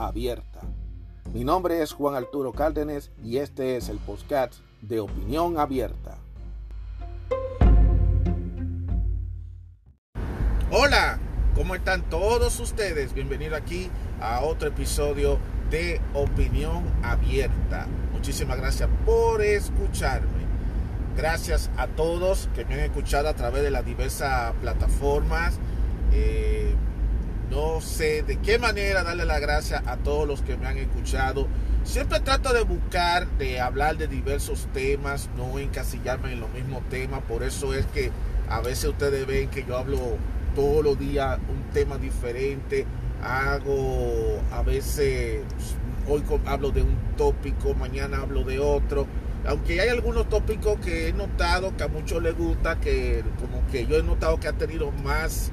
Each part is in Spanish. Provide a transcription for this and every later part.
abierta. Mi nombre es Juan Arturo Cárdenas y este es el podcast de Opinión Abierta. Hola, ¿cómo están todos ustedes? Bienvenido aquí a otro episodio de Opinión Abierta. Muchísimas gracias por escucharme. Gracias a todos que me han escuchado a través de las diversas plataformas. Eh, no sé de qué manera darle la gracia a todos los que me han escuchado. Siempre trato de buscar, de hablar de diversos temas, no encasillarme en los mismos temas. Por eso es que a veces ustedes ven que yo hablo todos los días un tema diferente. Hago a veces, hoy hablo de un tópico, mañana hablo de otro. Aunque hay algunos tópicos que he notado que a muchos les gusta, que como que yo he notado que ha tenido más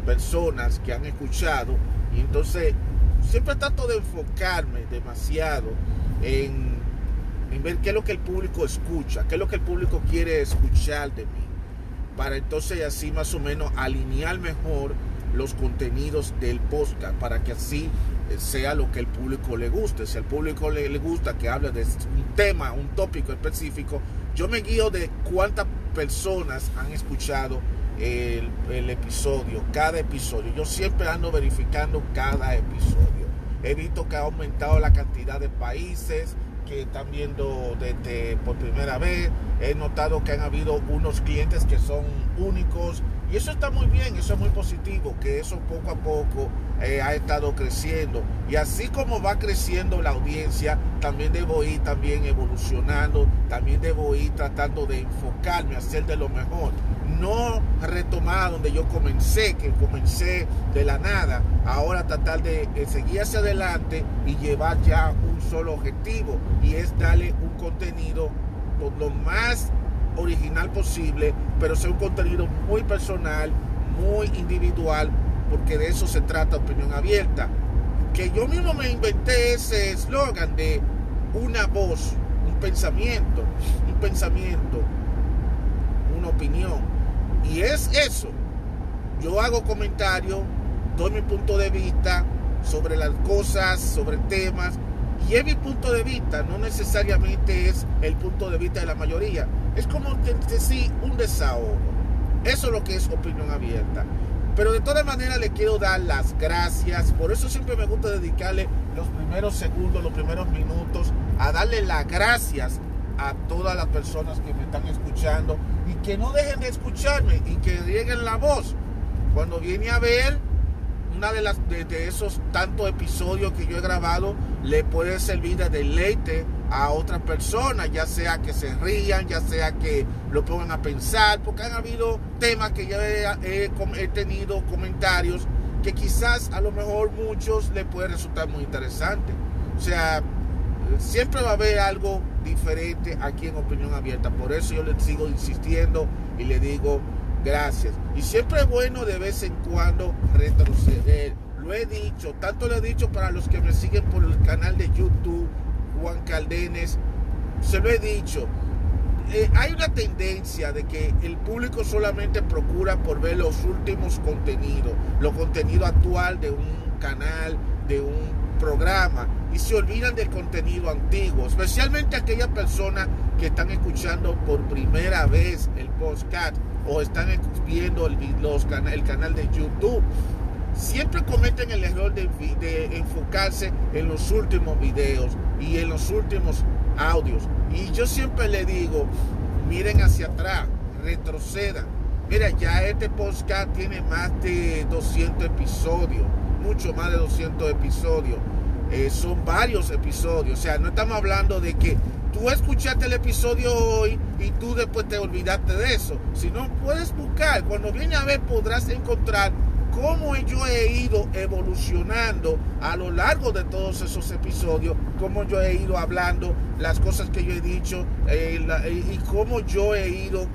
personas que han escuchado y entonces siempre trato de enfocarme demasiado en, ver qué es lo que el público escucha, qué es lo que el público quiere escuchar de mí, para entonces así más o menos alinear mejor los contenidos del podcast, para que así sea lo que el público le guste. Si al público le gusta que hable de un tema, un tópico específico, yo me guío de cuántas personas han escuchado el, episodio, cada episodio. Yo siempre ando verificando cada episodio. He visto que ha aumentado la cantidad de países que están viendo desde por primera vez. He notado que han habido unos clientes que son únicos y eso está muy bien, eso es muy positivo, que eso poco a poco eh, ha estado creciendo. Y así como va creciendo la audiencia, también debo ir también evolucionando, también debo ir tratando de enfocarme, hacer de lo mejor. No retomar donde yo comencé, que comencé de la nada, ahora tratar de seguir hacia adelante y llevar ya un solo objetivo y es darle un contenido lo más original posible, pero sea un contenido muy personal, muy individual, porque de eso se trata opinión abierta. Que yo mismo me inventé ese eslogan de una voz, un pensamiento, un pensamiento, una opinión. Y es eso. Yo hago comentarios, doy mi punto de vista sobre las cosas, sobre temas, y es mi punto de vista, no necesariamente es el punto de vista de la mayoría. Es como decir un desahogo. Eso es lo que es opinión abierta. Pero de todas maneras le quiero dar las gracias. Por eso siempre me gusta dedicarle los primeros segundos, los primeros minutos a darle las gracias a todas las personas que me están escuchando y que no dejen de escucharme y que lleguen la voz. Cuando viene a ver una de las de, esos tantos episodios que yo he grabado le puede servir de deleite a otras personas, ya sea que se rían, ya sea que lo pongan a pensar, porque han habido temas que ya he, he, tenido comentarios que quizás a lo mejor muchos les puede resultar muy interesante. O sea, siempre va a haber algo diferente aquí en Opinión Abierta. Por eso yo les sigo insistiendo y le digo gracias. Y siempre es bueno de vez en cuando retroceder. Lo he dicho, tanto lo he dicho para los que me siguen por el canal de YouTube Juan Caldenes, se lo he dicho, eh, hay una tendencia de que el público solamente procura por ver los últimos contenidos, los contenidos actual de un canal, de un programa, y se olvidan del contenido antiguo, especialmente aquellas personas que están escuchando por primera vez el podcast o están viendo el, el canal de YouTube siempre cometen el error de, enfocarse en los últimos videos y en los últimos audios. Y yo siempre le digo, miren hacia atrás, retrocedan. Mira, ya este podcast tiene más de 200 episodios, mucho más de 200 episodios. Eh, son varios episodios, o sea, no estamos hablando de que tú escuchaste el episodio hoy y tú después te olvidaste de eso. Si no, puedes buscar, cuando viene a ver podrás encontrar cómo yo he ido evolucionando a lo largo de todos esos episodios, cómo yo he ido hablando, las cosas que yo he dicho eh, y cómo yo he ido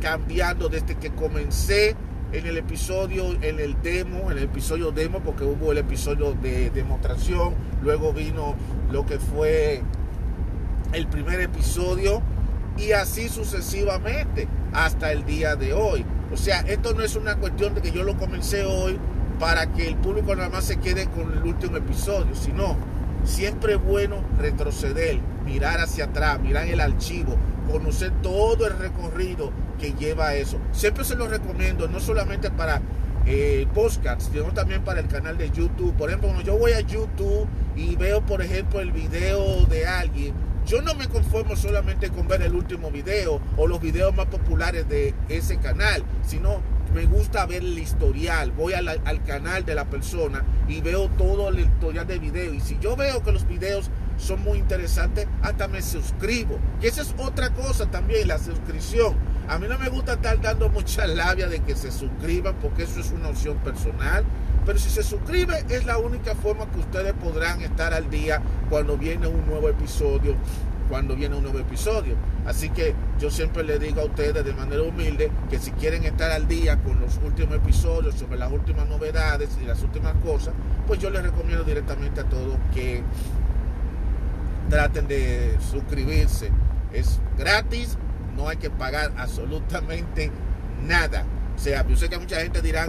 cambiando desde que comencé en el episodio, en el demo, en el episodio demo, porque hubo el episodio de demostración, luego vino lo que fue el primer episodio y así sucesivamente hasta el día de hoy. O sea, esto no es una cuestión de que yo lo comencé hoy para que el público nada más se quede con el último episodio, sino siempre es bueno retroceder, mirar hacia atrás, mirar el archivo, conocer todo el recorrido que lleva eso. Siempre se lo recomiendo, no solamente para eh, podcasts, sino también para el canal de YouTube. Por ejemplo, cuando yo voy a YouTube y veo, por ejemplo, el video de alguien, yo no me conformo solamente con ver el último video o los videos más populares de ese canal, sino me gusta ver el historial. Voy al, al canal de la persona y veo todo el historial de video. Y si yo veo que los videos son muy interesantes, hasta me suscribo. Que esa es otra cosa también, la suscripción. A mí no me gusta estar dando mucha labia de que se suscriban porque eso es una opción personal. Pero si se suscribe es la única forma que ustedes podrán estar al día cuando viene un nuevo episodio. Cuando viene un nuevo episodio. Así que yo siempre le digo a ustedes de manera humilde que si quieren estar al día con los últimos episodios sobre las últimas novedades y las últimas cosas, pues yo les recomiendo directamente a todos que traten de suscribirse. Es gratis, no hay que pagar absolutamente nada. O sea, yo sé que mucha gente dirá,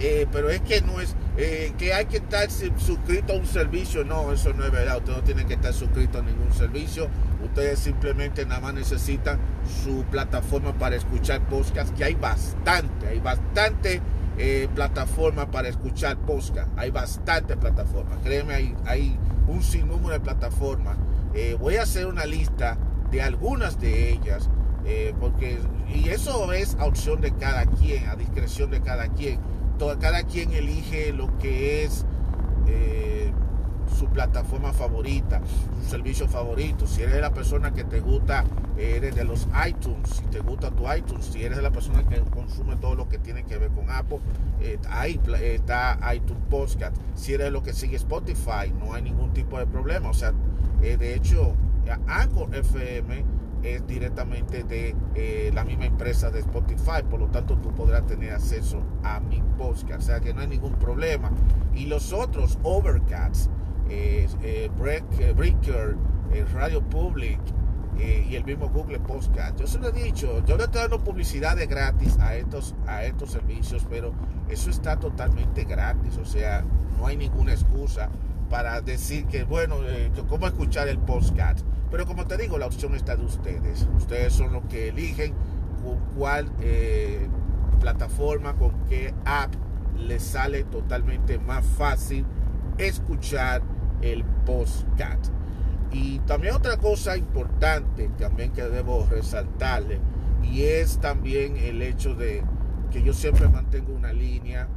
eh, pero es que no es, eh, que hay que estar suscrito a un servicio. No, eso no es verdad. Ustedes no tienen que estar suscritos a ningún servicio. Ustedes simplemente nada más necesitan su plataforma para escuchar podcast, que hay bastante, hay bastante eh, plataforma para escuchar podcast. Hay bastante plataformas. Créeme, hay, hay un sinnúmero de plataformas eh, voy a hacer una lista de algunas de ellas, eh, porque, y eso es a opción de cada quien, a discreción de cada quien. Todo, cada quien elige lo que es eh, su plataforma favorita, su servicio favorito. Si eres la persona que te gusta, eres de los iTunes, si te gusta tu iTunes, si eres la persona que consume todo lo que tiene que ver con Apple, ahí está iTunes Podcast. Si eres lo que sigue Spotify, no hay ningún tipo de problema. O sea, eh, de hecho, Anchor FM es directamente de eh, la misma empresa de Spotify, por lo tanto tú podrás tener acceso a mi podcast, o sea que no hay ningún problema. Y los otros, Overcast, eh, Breaker, Radio Public y el mismo Google Podcast. Yo se lo he dicho, yo le estoy dando publicidad de gratis a estos, a estos servicios, pero eso está totalmente gratis, o sea, no hay ninguna excusa para decir que, bueno, eh, cómo escuchar el podcast. Pero como te digo, la opción está de ustedes. Ustedes son los que eligen con cuál eh, plataforma, con qué app les sale totalmente más fácil escuchar el podcast. Y también otra cosa importante también que debo resaltarle y es también el hecho de que yo siempre mantengo una línea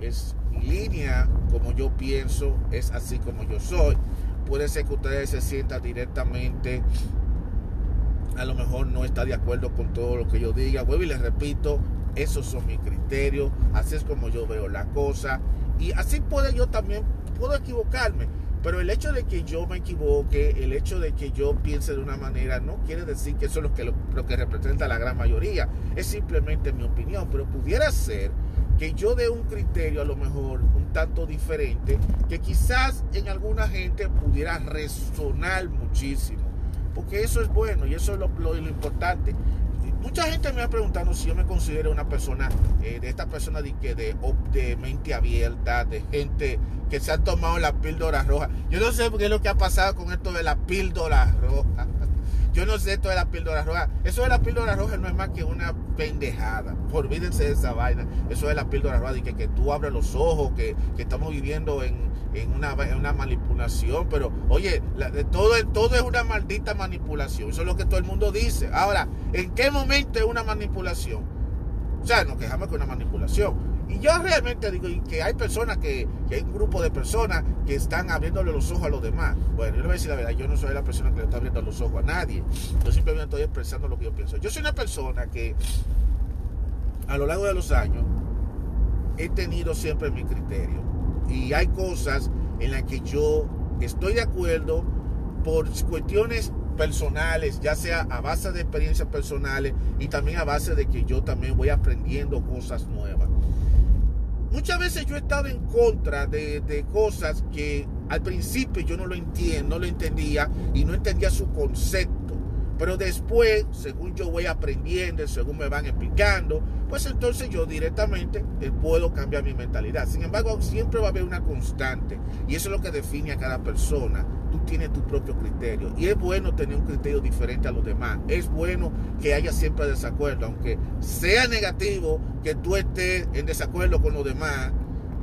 es mi línea, como yo pienso, es así como yo soy. Puede ser que ustedes se sientan directamente, a lo mejor no está de acuerdo con todo lo que yo diga. Vuelvo y les repito, esos son mis criterios, así es como yo veo la cosa. Y así puedo yo también, puedo equivocarme. Pero el hecho de que yo me equivoque, el hecho de que yo piense de una manera, no quiere decir que eso es lo que, lo que representa la gran mayoría. Es simplemente mi opinión. Pero pudiera ser que yo dé un criterio a lo mejor un tanto diferente, que quizás en alguna gente pudiera resonar muchísimo, porque eso es bueno y eso es lo, importante. Mucha gente me ha preguntado si yo me considero una persona, eh, de esta persona de, de, de mente abierta, de gente que se ha tomado la píldora roja. Yo no sé qué es lo que ha pasado con esto de la píldora roja. Yo no sé de la píldora roja. Eso de la píldora roja no es más que una pendejada. Olvídense de esa vaina. Eso de la píldora roja. Y que, que tú abres los ojos, que, estamos viviendo en, una, una, manipulación. Pero, oye, todo, todo es una maldita manipulación. Eso es lo que todo el mundo dice. Ahora, ¿en qué momento es una manipulación? O sea, nos quejamos que es una manipulación. Y yo realmente digo que hay personas que, hay un grupo de personas que están abriéndole los ojos a los demás. Bueno, yo le voy a decir la verdad, yo no soy la persona que le está abriendo los ojos a nadie. Yo simplemente estoy expresando lo que yo pienso. Yo soy una persona que a lo largo de los años he tenido siempre mi criterio. Y hay cosas en las que yo estoy de acuerdo por cuestiones personales, ya sea a base de experiencias personales y también a base de que yo también voy aprendiendo cosas nuevas. Muchas veces yo he estado en contra de, de cosas que al principio yo no lo entiendo, no lo entendía y no entendía su concepto. Pero después, según yo voy aprendiendo, según me van explicando, pues entonces yo directamente eh, puedo cambiar mi mentalidad. Sin embargo, siempre va a haber una constante y eso es lo que define a cada persona. Tú tienes tu propio criterio y es bueno tener un criterio diferente a los demás. Es bueno que haya siempre desacuerdo, aunque sea negativo que tú estés en desacuerdo con los demás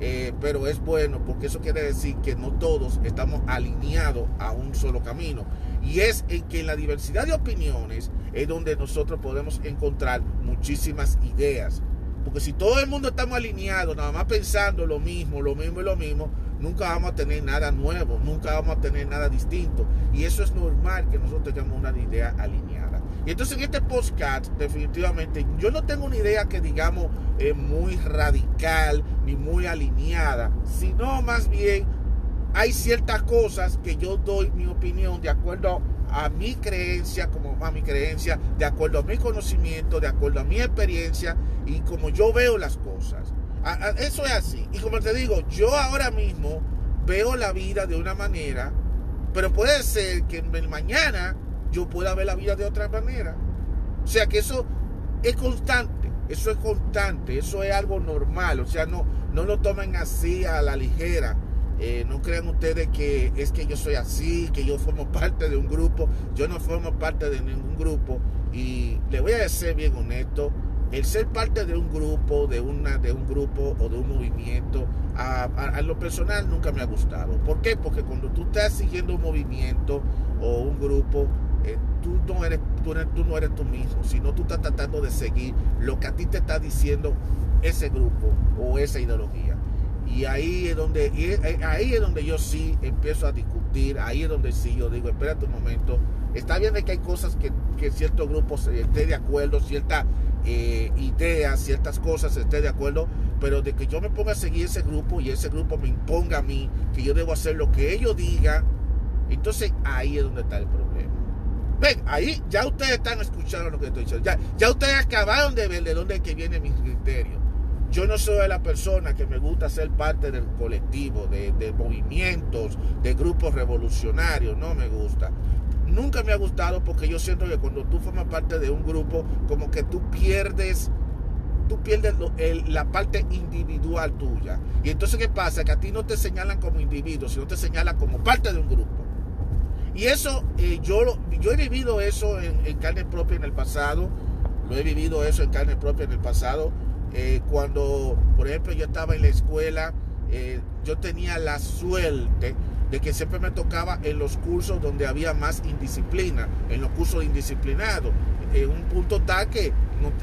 eh, pero es bueno porque eso quiere decir que no todos estamos alineados a un solo camino. Y es en que en la diversidad de opiniones es donde nosotros podemos encontrar muchísimas ideas. Porque si todo el mundo estamos alineados, nada más pensando lo mismo, lo mismo y lo mismo, nunca vamos a tener nada nuevo, nunca vamos a tener nada distinto. Y eso es normal que nosotros tengamos una idea alineada. Y entonces en este podcast, definitivamente, yo no tengo una idea que digamos eh, muy radical ni muy alineada, sino más bien hay ciertas cosas que yo doy mi opinión de acuerdo a mi creencia, como a mi creencia, de acuerdo a mi conocimiento, de acuerdo a mi experiencia y como yo veo las cosas. Eso es así. Y como te digo, yo ahora mismo veo la vida de una manera, pero puede ser que mañana yo pueda ver la vida de otra manera. O sea que eso es constante, eso es constante, eso es algo normal. O sea, no, no lo tomen así a la ligera. Eh, no crean ustedes que es que yo soy así, que yo formo parte de un grupo. Yo no formo parte de ningún grupo. Y le voy a ser bien honesto, el ser parte de un grupo, de, una, de un grupo o de un movimiento, a, lo personal nunca me ha gustado. ¿Por qué? Porque cuando tú estás siguiendo un movimiento o un grupo, eh, tú, no eres, tú, tú no eres tú mismo, sino tú estás tratando de seguir lo que a ti te está diciendo ese grupo o esa ideología. Y ahí es donde, eh, ahí es donde yo sí empiezo a discutir, ahí es donde sí yo digo, espérate un momento, está bien de que hay cosas que, que ciertos grupos esté de acuerdo, ciertas eh, ideas, ciertas cosas esté de acuerdo, pero de que yo me ponga a seguir ese grupo y ese grupo me imponga a mí que yo debo hacer lo que ellos digan, entonces ahí es donde está el problema. Ven, ahí ya ustedes están escuchando lo que estoy diciendo. Ya, ya ustedes acabaron de ver de dónde es que viene mi criterio. Yo no soy la persona que me gusta ser parte del colectivo, de, movimientos, de grupos revolucionarios, no me gusta. Nunca me ha gustado porque yo siento que cuando tú formas parte de un grupo, como que tú pierdes, tú pierdes la parte individual tuya. Y entonces, ¿qué pasa? Que a ti no te señalan como individuo, sino te señalan como parte de un grupo. Y eso, eh, yo, yo he vivido eso en carne propia en el pasado, lo he vivido eso en carne propia en el pasado eh, cuando, por ejemplo, yo estaba en la escuela, eh, yo tenía la suerte de que siempre me tocaba en los cursos donde había más indisciplina, en los cursos indisciplinados. En un punto tal que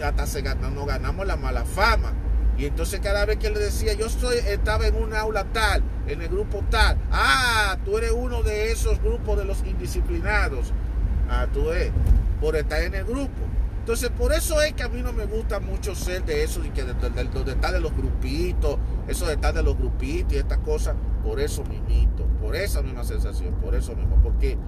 hasta se ganamos la mala fama. Y entonces cada vez que le decía, yo soy, estaba en un aula tal, en el grupo tal, ah, tú eres uno de esos grupos de los indisciplinados. Ah, tú eres, por estar en el grupo. Entonces, por eso es que a mí no me gusta mucho ser de eso, y que de, de, estar de los grupitos, eso de estar de los grupitos y estas cosas, por eso mismito, por esa misma sensación, por eso mismo, porque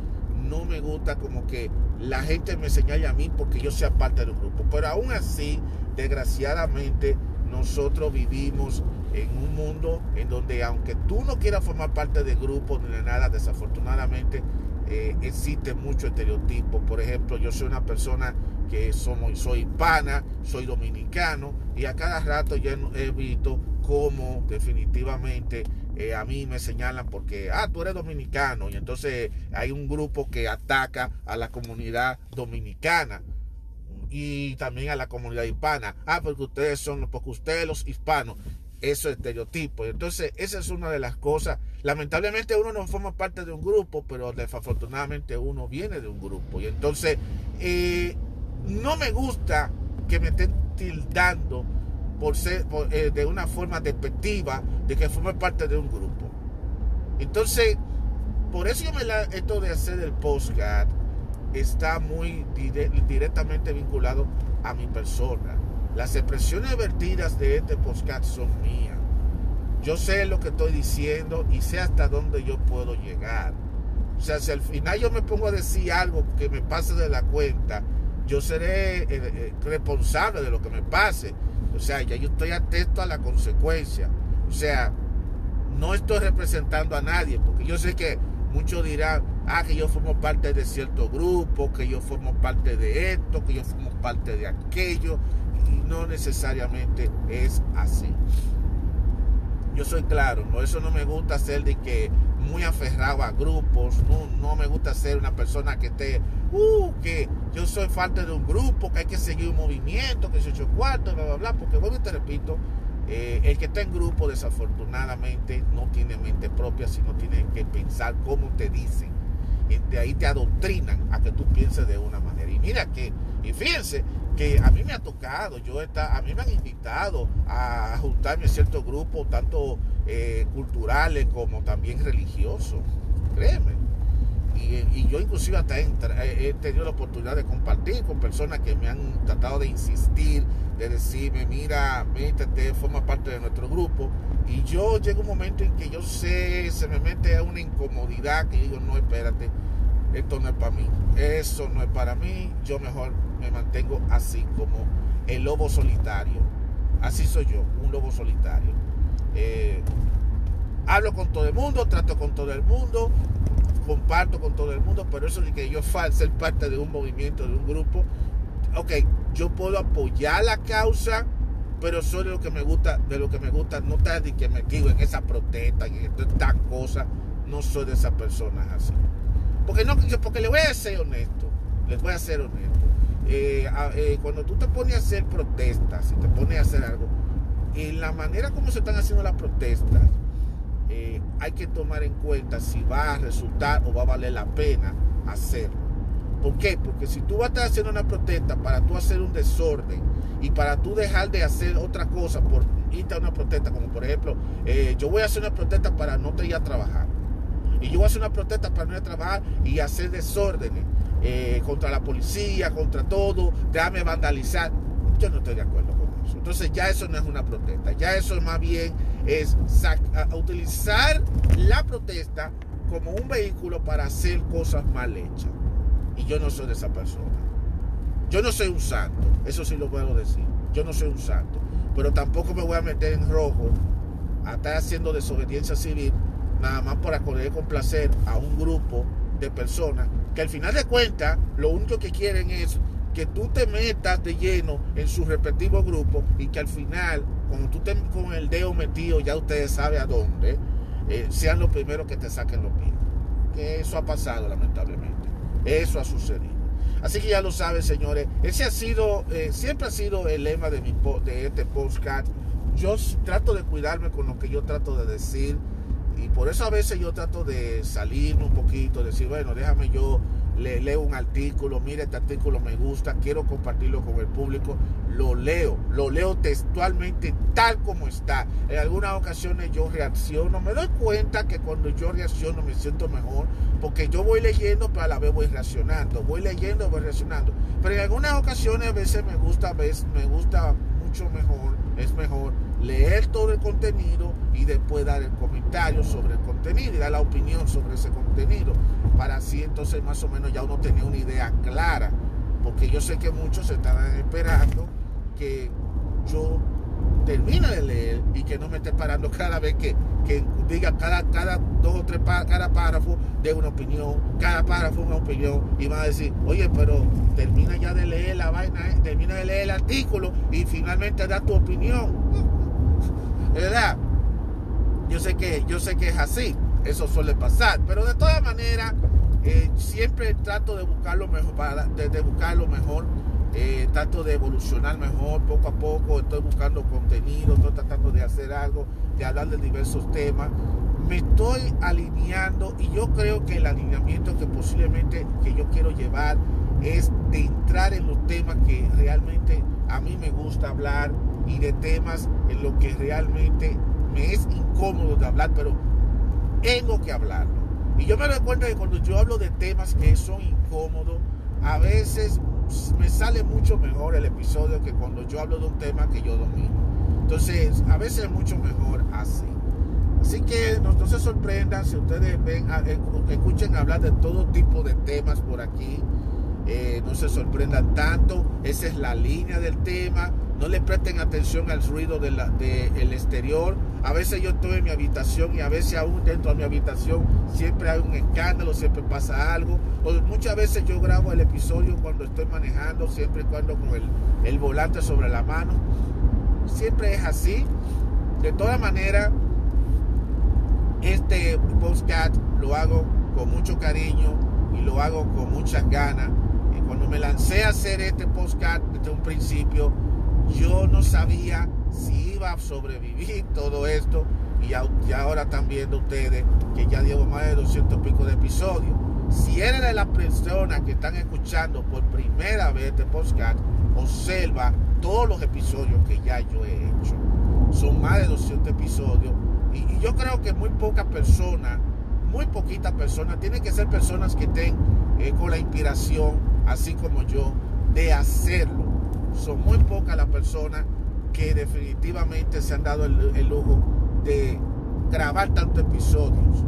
no me gusta como que la gente me señale a mí porque yo sea parte del grupo. Pero aún así, desgraciadamente, nosotros vivimos en un mundo en donde aunque tú no quieras formar parte del grupo ni de nada, desafortunadamente eh, existe mucho estereotipo. Por ejemplo, yo soy una persona que somos, soy hispana, soy dominicano y a cada rato ya he visto cómo definitivamente eh, a mí me señalan porque, ah, tú eres dominicano y entonces hay un grupo que ataca a la comunidad dominicana y también a la comunidad hispana. Ah, porque ustedes son, porque ustedes los hispanos esos estereotipos. Entonces, esa es una de las cosas. Lamentablemente uno no forma parte de un grupo, pero desafortunadamente uno viene de un grupo. Y entonces, eh, no me gusta que me estén tildando por ser eh, de una forma despectiva de que forme parte de un grupo. Entonces, por eso yo me la, esto de hacer el postcard está muy directamente vinculado a mi persona las expresiones vertidas de este podcast son mías. Yo sé lo que estoy diciendo y sé hasta dónde yo puedo llegar. O sea, si al final yo me pongo a decir algo que me pase de la cuenta, yo seré eh, eh, responsable de lo que me pase. O sea, ya yo estoy atento a la consecuencia. O sea, no estoy representando a nadie, porque yo sé que muchos dirán, ah, que yo formo parte de cierto grupo, que yo formo parte de esto, que yo formo parte de aquello, y no necesariamente es así. Yo soy claro, ¿no? eso no me gusta ser de que muy aferrado a grupos, no, no me gusta ser una persona que esté, uh, que yo soy parte de un grupo, que hay que seguir un movimiento, que se hecho cuarto, bla, bla, bla, porque bueno, te repito, eh, el que está en grupo desafortunadamente no tiene mente propia, sino tiene que pensar cómo te dicen. Y de ahí te adoctrinan a que tú pienses de una manera. Y mira que, y fíjense que a mí me ha tocado, yo está, a mí me han invitado a juntarme a ciertos grupos, tanto eh, culturales como también religiosos. Créeme. Y, yo inclusive hasta he, tenido la oportunidad de compartir con personas que me han tratado de insistir, de decirme, mira, métete, forma parte de nuestro grupo. Y yo llego un momento en que yo sé, se me mete a una incomodidad que digo, no, espérate, esto no es para mí, eso no es para mí, yo mejor me mantengo así como el lobo solitario. Así soy yo, un lobo solitario. Eh, hablo con todo el mundo, trato con todo el mundo, comparto con todo el mundo, pero eso de que yo ser parte de un movimiento, de un grupo, ok, yo puedo apoyar la causa, pero de lo que me gusta, de lo que me gusta, no está de que me digo en esa protesta en estas cosas, no soy de esas personas así. Porque no, porque le voy a ser honesto, les voy a ser honesto. Eh, eh, cuando tú te pones a hacer protestas, si te pones a hacer algo, en la manera como se están haciendo las protestas, eh, hay que tomar en cuenta si va a resultar o va a valer la pena hacerlo. ¿Por qué? Porque si tú vas a estar haciendo una protesta para tú hacer un desorden y para tú dejar de hacer otra cosa por irte a una protesta, como por ejemplo, eh, yo voy a hacer una protesta para no te ir a trabajar. Y yo voy a hacer una protesta para no ir a trabajar y hacer desórdenes eh, contra la policía, contra todo, déjame vandalizar. Yo no estoy de acuerdo con eso. Entonces ya eso no es una protesta, ya eso más bien es utilizar la protesta como un vehículo para hacer cosas mal hechas. Y yo no soy de esa persona. Yo no soy un santo, eso sí lo puedo decir. Yo no soy un santo. Pero tampoco me voy a meter en rojo a estar haciendo desobediencia civil nada más para querer complacer a un grupo de personas que al final de cuentas lo único que quieren es que tú te metas de lleno en su respectivo grupo y que al final cuando tú estés con el dedo metido, ya ustedes saben a dónde, eh, sean los primeros que te saquen los pies. Que eso ha pasado, lamentablemente. Eso ha sucedido. Así que ya lo saben, señores. Ese ha sido, eh, siempre ha sido el lema de, mi, de este podcast. Yo trato de cuidarme con lo que yo trato de decir. Y por eso a veces yo trato de salirme un poquito, decir, bueno, déjame yo le leo un artículo, mire este artículo me gusta, quiero compartirlo con el público, lo leo, lo leo textualmente tal como está. En algunas ocasiones yo reacciono, me doy cuenta que cuando yo reacciono me siento mejor, porque yo voy leyendo, pero a la vez voy reaccionando, voy leyendo, voy reaccionando. Pero en algunas ocasiones a veces me gusta, me gusta mucho mejor, es mejor leer todo el contenido y después dar el comentario sobre el contenido y dar la opinión sobre ese contenido para así entonces más o menos ya uno tenía una idea clara porque yo sé que muchos están esperando que yo termine de leer y que no me esté parando cada vez que, diga cada, cada dos o tres cada párrafo de una opinión, cada párrafo una opinión y va a decir, oye, pero termina ya de leer la vaina, eh, termina de leer el artículo y finalmente da tu opinión ¿verdad? Yo sé que, yo sé que es así, eso suele pasar, pero de todas maneras, eh, siempre trato de buscar lo mejor, para, de, lo mejor, eh, trato de evolucionar mejor, poco a poco, estoy buscando contenido, estoy tratando de hacer algo, de hablar de diversos temas, me estoy alineando y yo creo que el alineamiento que posiblemente que yo quiero llevar es de entrar en los temas que realmente a mí me gusta hablar, y de temas en lo que realmente me es incómodo de hablar, pero tengo que hablarlo. Y yo me doy cuenta que cuando yo hablo de temas que son incómodos, a veces me sale mucho mejor el episodio que cuando yo hablo de un tema que yo domino. Entonces, a veces es mucho mejor así. Así que no, se sorprendan si ustedes ven, eh, escuchen hablar de todo tipo de temas por aquí. Eh, no se sorprendan tanto. Esa es la línea del tema. No le presten atención al ruido del exterior. A veces yo estoy en mi habitación y a veces aún dentro de mi habitación siempre hay un escándalo, siempre pasa algo. Muchas veces yo grabo el episodio cuando estoy manejando, siempre cuando con el, volante sobre la mano. Siempre es así. De todas maneras, este postcat lo hago con mucho cariño y lo hago con muchas ganas. Cuando me lancé a hacer este postcat desde un principio, yo no sabía si iba a sobrevivir todo esto. Y, ahora están viendo ustedes que ya llevo más de 200 pico de episodios. Si eres de las personas que están escuchando por primera vez este podcast, observa todos los episodios que ya yo he hecho. Son más de 200 episodios y, yo creo que muy pocas personas, muy poquitas personas, tienen que ser personas que estén eh, con la inspiración, así como yo, de hacerlo. Son muy pocas las personas que definitivamente se han dado el, lujo de grabar tantos episodios.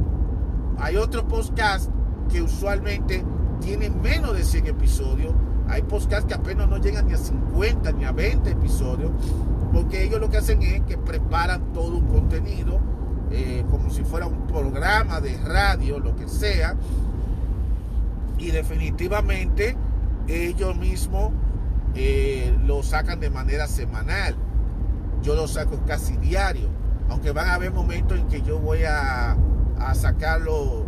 Hay otros podcasts que usualmente tienen menos de 100 episodios. Hay podcasts que apenas no llegan ni a 50 ni a 20 episodios. Porque ellos lo que hacen es que preparan todo un contenido eh, como si fuera un programa de radio, lo que sea. Y definitivamente ellos mismos eh, lo sacan de manera semanal. Yo lo saco casi diario. Aunque van a haber momentos en que yo voy a, a sacarlo,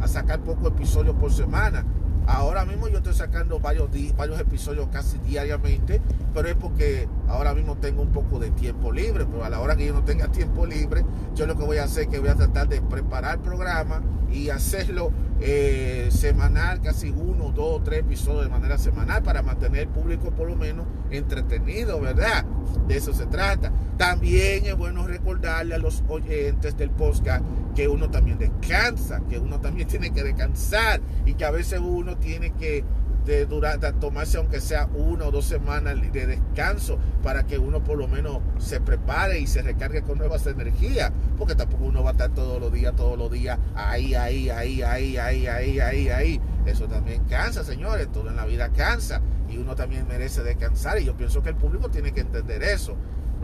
a sacar pocos episodios por semana. Ahora mismo yo estoy sacando varios, varios episodios casi diariamente, pero es porque ahora mismo tengo un poco de tiempo libre, pero a la hora que yo no tenga tiempo libre, yo lo que voy a hacer es que voy a tratar de preparar el programa y hacerlo eh, semanal, casi uno, dos, tres episodios de manera semanal para mantener el público por lo menos entretenido, ¿verdad? De eso se trata. También es bueno recordarle a los oyentes del podcast que uno también descansa, que uno también tiene que descansar y que a veces uno tiene que de, tomarse aunque sea una o dos semanas de descanso para que uno por lo menos se prepare y se recargue con nuevas energías, porque tampoco uno va a estar todos los días, todos los días ahí, ahí, ahí, ahí, ahí, ahí, ahí, ahí. Eso también cansa, señores, todo en la vida cansa y uno también merece descansar y yo pienso que el público tiene que entender eso,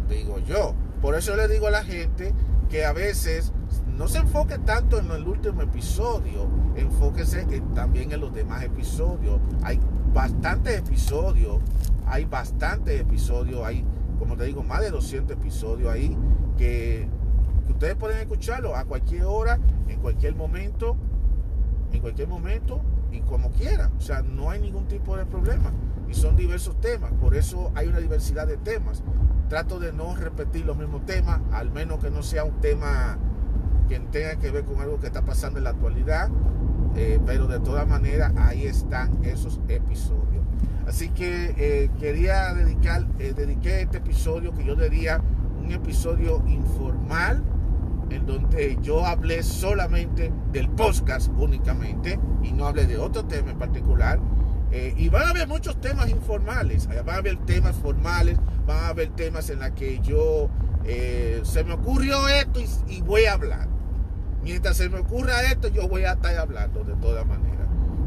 digo yo. Por eso le digo a la gente que a veces no se enfoque tanto en el último episodio, enfóquese también en los demás episodios. Hay bastantes episodios, hay bastantes episodios, hay, como te digo, más de 200 episodios ahí que, ustedes pueden escucharlo a cualquier hora, en cualquier momento, en cualquier momento y como quieran. O sea, no hay ningún tipo de problema. Y son diversos temas, por eso hay una diversidad de temas. Trato de no repetir los mismos temas, al menos que no sea un tema que tenga que ver con algo que está pasando en la actualidad, eh, pero de todas maneras ahí están esos episodios. Así que eh, quería dedicar, eh, dediqué este episodio que yo diría un episodio informal, en donde yo hablé solamente del podcast únicamente y no hablé de otro tema en particular. y van a haber muchos temas informales, van a haber temas formales, van a haber temas en los que yo se me ocurrió esto y voy a hablar. Mientras se me ocurra esto, yo voy a estar hablando de todas maneras.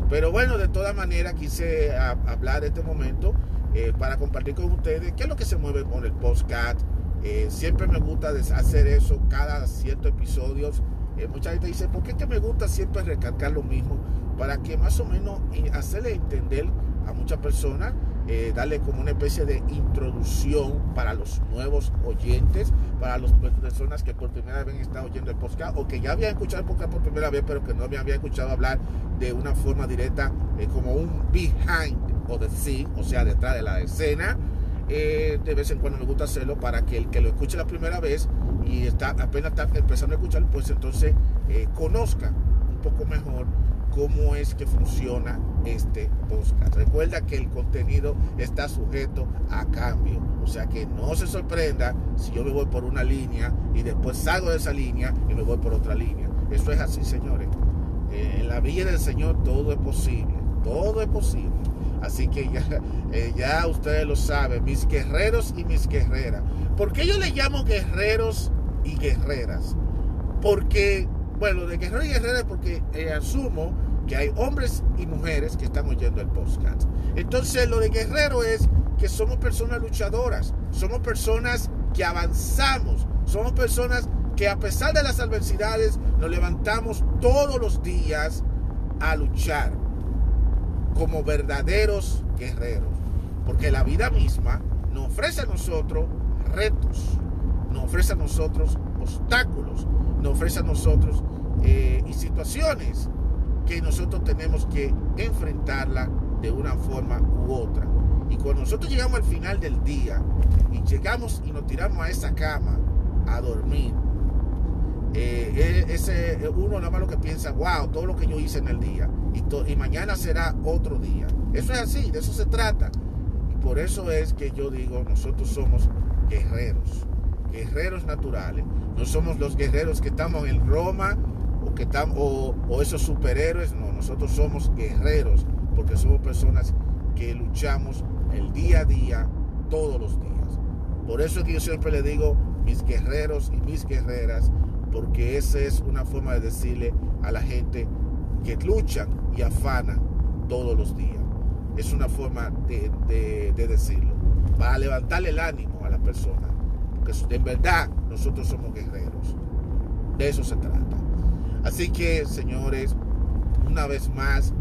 Pero bueno, de todas maneras quise hablar de este momento eh, para compartir con ustedes qué es lo que se mueve con el podcast. Eh, siempre me gusta hacer eso cada ciertos episodios. Eh, mucha gente dice, ¿por qué me gusta siempre recalcar lo mismo? Para que más o menos hacerle entender a muchas personas eh, darle como una especie de introducción para los nuevos oyentes, para las personas que por primera vez están oyendo el podcast o que ya habían escuchado el podcast por primera vez, pero que no me habían escuchado hablar de una forma directa, eh, como un behind o the scene, o sea, detrás de la escena. Eh, de vez en cuando me gusta hacerlo para que el que lo escuche la primera vez y está apenas está empezando a escuchar, pues entonces conozca un poco mejor cómo es que funciona este podcast. Recuerda que el contenido está sujeto a cambio. O sea que no se sorprenda si yo me voy por una línea y después salgo de esa línea y me voy por otra línea. Eso es así, señores. Eh, en la villa del Señor todo es posible. Todo es posible. Así que ya, eh, ya ustedes lo saben, mis guerreros y mis guerreras. ¿Por qué yo le llamo guerreros y guerreras? Porque, bueno, de guerreros y guerreras porque eh, asumo que hay hombres y mujeres que están oyendo el podcast. Entonces, lo de guerrero es que somos personas luchadoras, somos personas que avanzamos, somos personas que a pesar de las adversidades nos levantamos todos los días a luchar como verdaderos guerreros. Porque la vida misma nos ofrece a nosotros retos, nos ofrece a nosotros obstáculos, nos ofrece a nosotros eh, y situaciones que nosotros tenemos que enfrentarla de una forma u otra. Y cuando nosotros llegamos al final del día y llegamos y nos tiramos a esa cama a dormir, eh, e, ese uno nada más lo que piensa, wow, todo lo que yo hice en el día y, y mañana será otro día. Eso es así, de eso se trata. Y por eso es que yo digo, nosotros somos guerreros, guerreros naturales. No somos los guerreros que estamos en Roma o, o esos superhéroes, no, nosotros somos guerreros porque somos personas que luchamos el día a día, todos los días. Por eso es que yo siempre le digo mis guerreros y mis guerreras, porque esa es una forma de decirle a la gente que luchan y afanan todos los días. Es una forma de, decirlo, para levantarle el ánimo a la persona, porque en verdad nosotros somos guerreros. De eso se trata. Así que, señores, una vez más,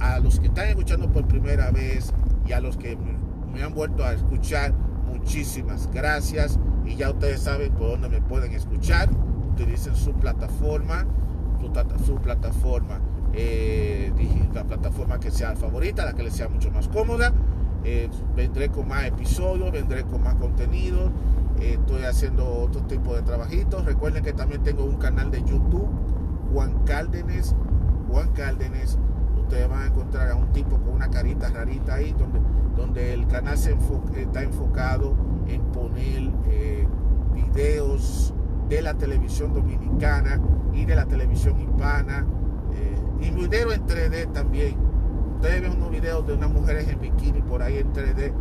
a los que están escuchando por primera vez y a los que me han vuelto a escuchar, muchísimas gracias. Y ya ustedes saben por dónde me pueden escuchar utilicen su plataforma, su, plataforma, eh, la plataforma que sea favorita, la que les sea mucho más cómoda. Eh, vendré con más episodios, vendré con más contenido. Eh, estoy haciendo otro tipo de trabajitos. Recuerden que también tengo un canal de YouTube, Juan Cárdenes. Juan Cárdenes. Ustedes van a encontrar a un tipo con una carita rarita ahí, donde, donde el canal se está enfocado en poner videos de la televisión dominicana y de la televisión hispana. Eh, y videos en 3D también. Ustedes ven unos videos de unas mujeres en bikini por ahí en 3D. Eh,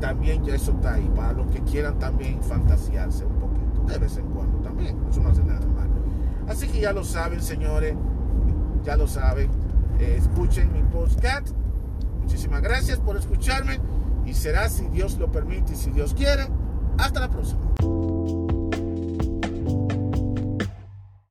también ya eso está ahí. Para los que quieran también fantasearse un poquito. De vez en cuando también. Eso no hace nada. Así que ya lo saben, señores. Ya lo saben. Eh, escuchen mi podcast. Muchísimas gracias por escucharme. Y será si Dios lo permite y si Dios quiere. Hasta la próxima.